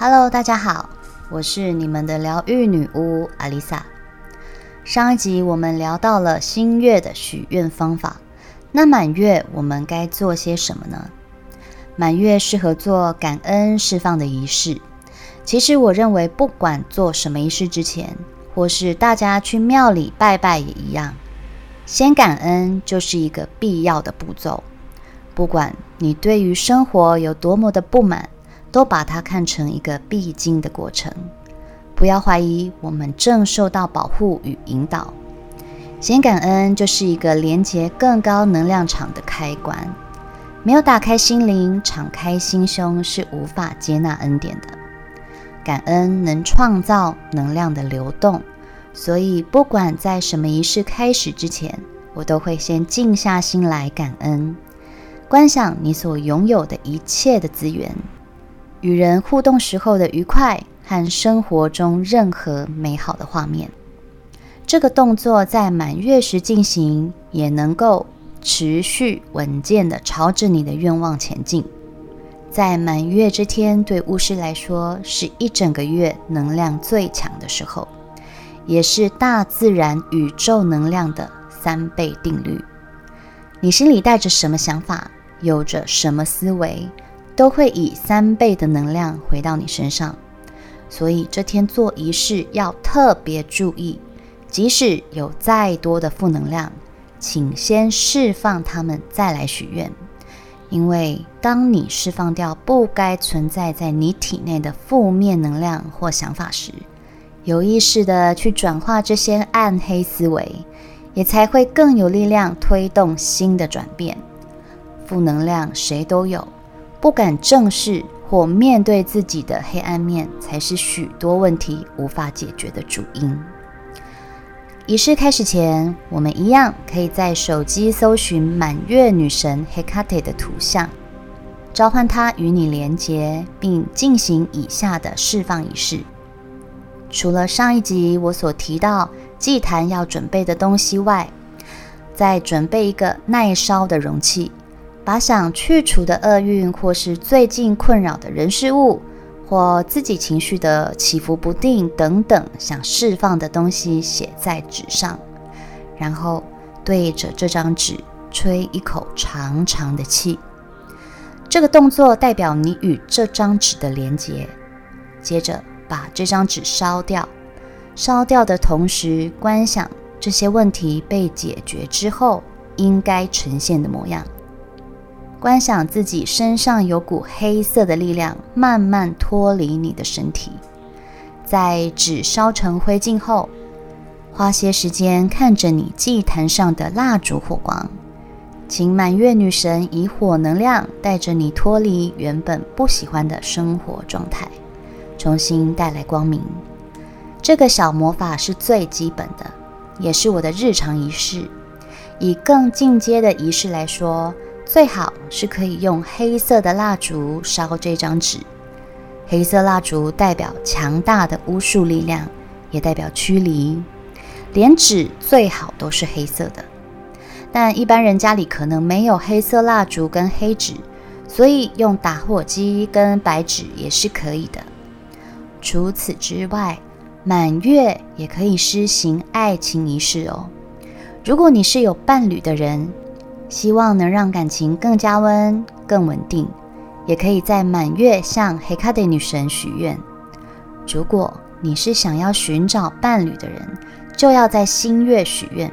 Hello，大家好，我是你们的疗愈女巫阿丽萨。上一集我们聊到了新月的许愿方法，那满月我们该做些什么呢？满月适合做感恩释放的仪式。其实我认为，不管做什么仪式之前，或是大家去庙里拜拜也一样，先感恩就是一个必要的步骤。不管你对于生活有多么的不满。都把它看成一个必经的过程，不要怀疑，我们正受到保护与引导。先感恩就是一个连接更高能量场的开关，没有打开心灵、敞开心胸，是无法接纳恩典的。感恩能创造能量的流动，所以不管在什么仪式开始之前，我都会先静下心来感恩，观想你所拥有的一切的资源。与人互动时候的愉快和生活中任何美好的画面，这个动作在满月时进行，也能够持续稳健的朝着你的愿望前进。在满月这天，对巫师来说是一整个月能量最强的时候，也是大自然宇宙能量的三倍定律。你心里带着什么想法，有着什么思维？都会以三倍的能量回到你身上，所以这天做仪式要特别注意，即使有再多的负能量，请先释放它们，再来许愿。因为当你释放掉不该存在在你体内的负面能量或想法时，有意识的去转化这些暗黑思维，也才会更有力量推动新的转变。负能量谁都有。不敢正视或面对自己的黑暗面，才是许多问题无法解决的主因。仪式开始前，我们一样可以在手机搜寻满月女神 Hecate 的图像，召唤她与你连接，并进行以下的释放仪式。除了上一集我所提到祭坛要准备的东西外，再准备一个耐烧的容器。把想去除的厄运，或是最近困扰的人事物，或自己情绪的起伏不定等等，想释放的东西写在纸上，然后对着这张纸吹一口长长的气。这个动作代表你与这张纸的连结。接着把这张纸烧掉，烧掉的同时，观想这些问题被解决之后应该呈现的模样。观想自己身上有股黑色的力量慢慢脱离你的身体，在纸烧成灰烬后，花些时间看着你祭坛上的蜡烛火光，请满月女神以火能量带着你脱离原本不喜欢的生活状态，重新带来光明。这个小魔法是最基本的，也是我的日常仪式。以更进阶的仪式来说。最好是可以用黑色的蜡烛烧这张纸。黑色蜡烛代表强大的巫术力量，也代表驱离。连纸最好都是黑色的，但一般人家里可能没有黑色蜡烛跟黑纸，所以用打火机跟白纸也是可以的。除此之外，满月也可以施行爱情仪式哦。如果你是有伴侣的人。希望能让感情更加温、更稳定，也可以在满月向黑卡德女神许愿。如果你是想要寻找伴侣的人，就要在新月许愿。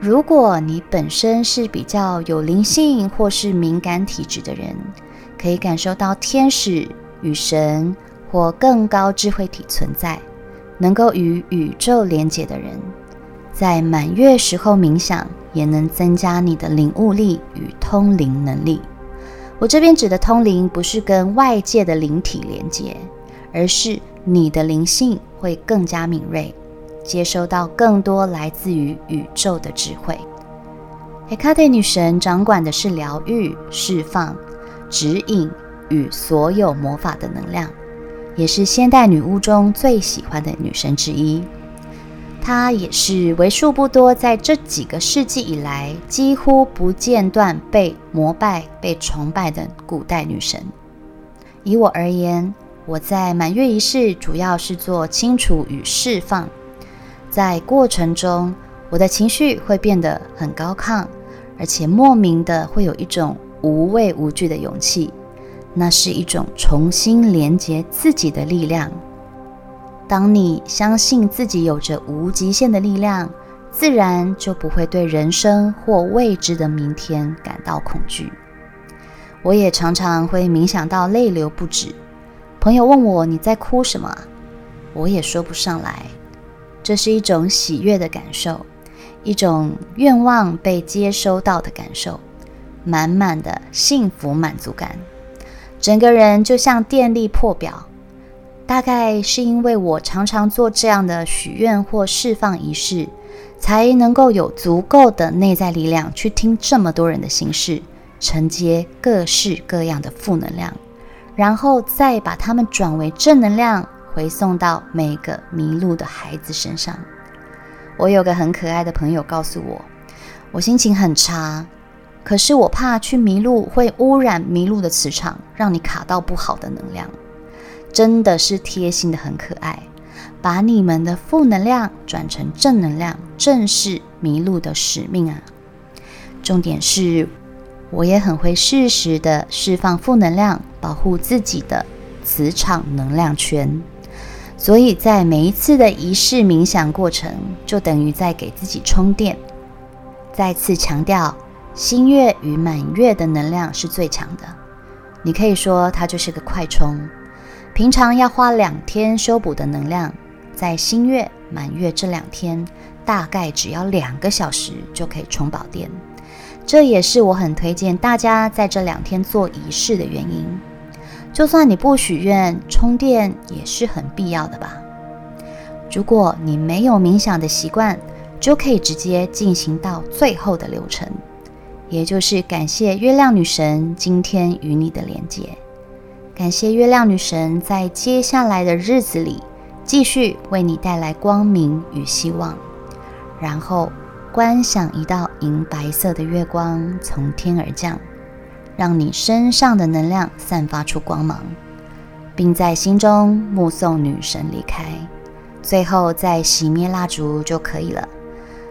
如果你本身是比较有灵性或是敏感体质的人，可以感受到天使、与神或更高智慧体存在，能够与宇宙连结的人。在满月时候冥想，也能增加你的领悟力与通灵能力。我这边指的通灵，不是跟外界的灵体连接，而是你的灵性会更加敏锐，接收到更多来自于宇宙的智慧。黑卡特女神掌管的是疗愈、释放、指引与所有魔法的能量，也是现代女巫中最喜欢的女神之一。她也是为数不多在这几个世纪以来几乎不间断被膜拜、被崇拜的古代女神。以我而言，我在满月仪式主要是做清除与释放，在过程中，我的情绪会变得很高亢，而且莫名的会有一种无畏无惧的勇气，那是一种重新连接自己的力量。当你相信自己有着无极限的力量，自然就不会对人生或未知的明天感到恐惧。我也常常会冥想到泪流不止。朋友问我你在哭什么，我也说不上来。这是一种喜悦的感受，一种愿望被接收到的感受，满满的幸福满足感，整个人就像电力破表。大概是因为我常常做这样的许愿或释放仪式，才能够有足够的内在力量去听这么多人的心事，承接各式各样的负能量。然后再把它们转为正能量，回送到每个迷路的孩子身上。我有个很可爱的朋友告诉我，我心情很差，可是我怕去迷路会污染迷路的磁场，让你卡到不好的能量。真的是贴心的很可爱，把你们的负能量转成正能量，正是迷路的使命啊！重点是。我也很会适时的释放负能量，保护自己的磁场能量圈。所以在每一次的仪式冥想过程，就等于在给自己充电。再次强调，新月与满月的能量是最强的。你可以说它就是个快充。平常要花两天修补的能量，在新月、满月这两天，大概只要两个小时就可以充饱电。这也是我很推荐大家在这两天做仪式的原因。就算你不许愿，充电也是很必要的吧？如果你没有冥想的习惯，就可以直接进行到最后的流程，也就是感谢月亮女神今天与你的连接，感谢月亮女神在接下来的日子里继续为你带来光明与希望，然后。观想一道银白色的月光从天而降，让你身上的能量散发出光芒，并在心中目送女神离开。最后再熄灭蜡烛就可以了。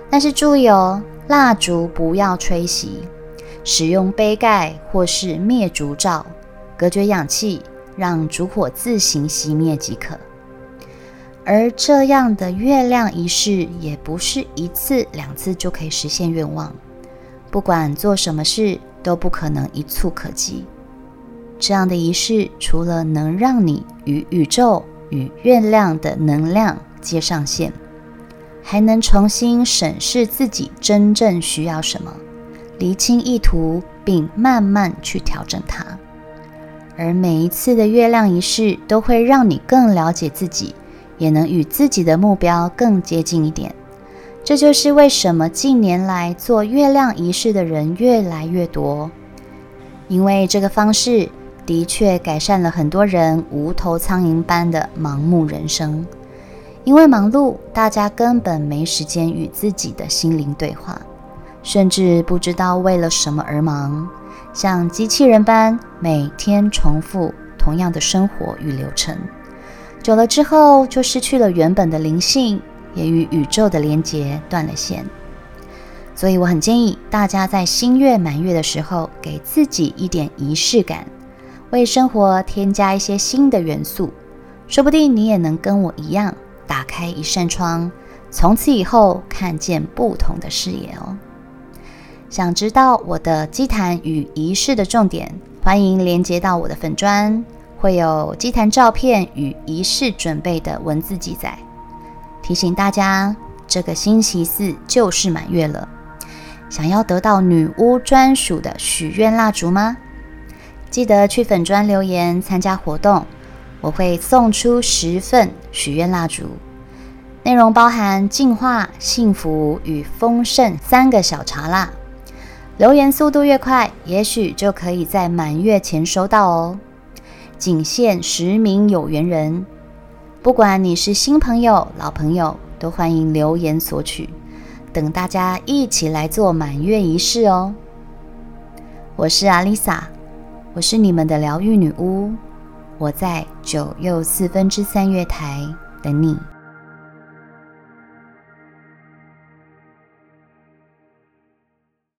但是注意哦，蜡烛不要吹熄，使用杯盖或是灭烛罩隔绝氧气，让烛火自行熄灭即可。而这样的月亮仪式也不是一次两次就可以实现愿望，不管做什么事都不可能一蹴可及。这样的仪式除了能让你与宇宙与月亮的能量接上线，还能重新审视自己真正需要什么，厘清意图，并慢慢去调整它。而每一次的月亮仪式都会让你更了解自己。也能与自己的目标更接近一点，这就是为什么近年来做月亮仪式的人越来越多。因为这个方式的确改善了很多人无头苍蝇般的盲目人生。因为忙碌，大家根本没时间与自己的心灵对话，甚至不知道为了什么而忙，像机器人般每天重复同样的生活与流程。久了之后，就失去了原本的灵性，也与宇宙的连结断了线。所以，我很建议大家在新月满月的时候，给自己一点仪式感，为生活添加一些新的元素。说不定你也能跟我一样，打开一扇窗，从此以后看见不同的视野哦。想知道我的祭坛与仪式的重点，欢迎连接到我的粉砖。会有祭坛照片与仪式准备的文字记载，提醒大家，这个星期四就是满月了。想要得到女巫专属的许愿蜡烛吗？记得去粉砖留言参加活动，我会送出十份许愿蜡烛，内容包含净化、幸福与丰盛三个小茶蜡。留言速度越快，也许就可以在满月前收到哦。仅限十名有缘人，不管你是新朋友、老朋友，都欢迎留言索取。等大家一起来做满月仪式哦！我是阿丽萨，我是你们的疗愈女巫，我在九又四分之三月台等你。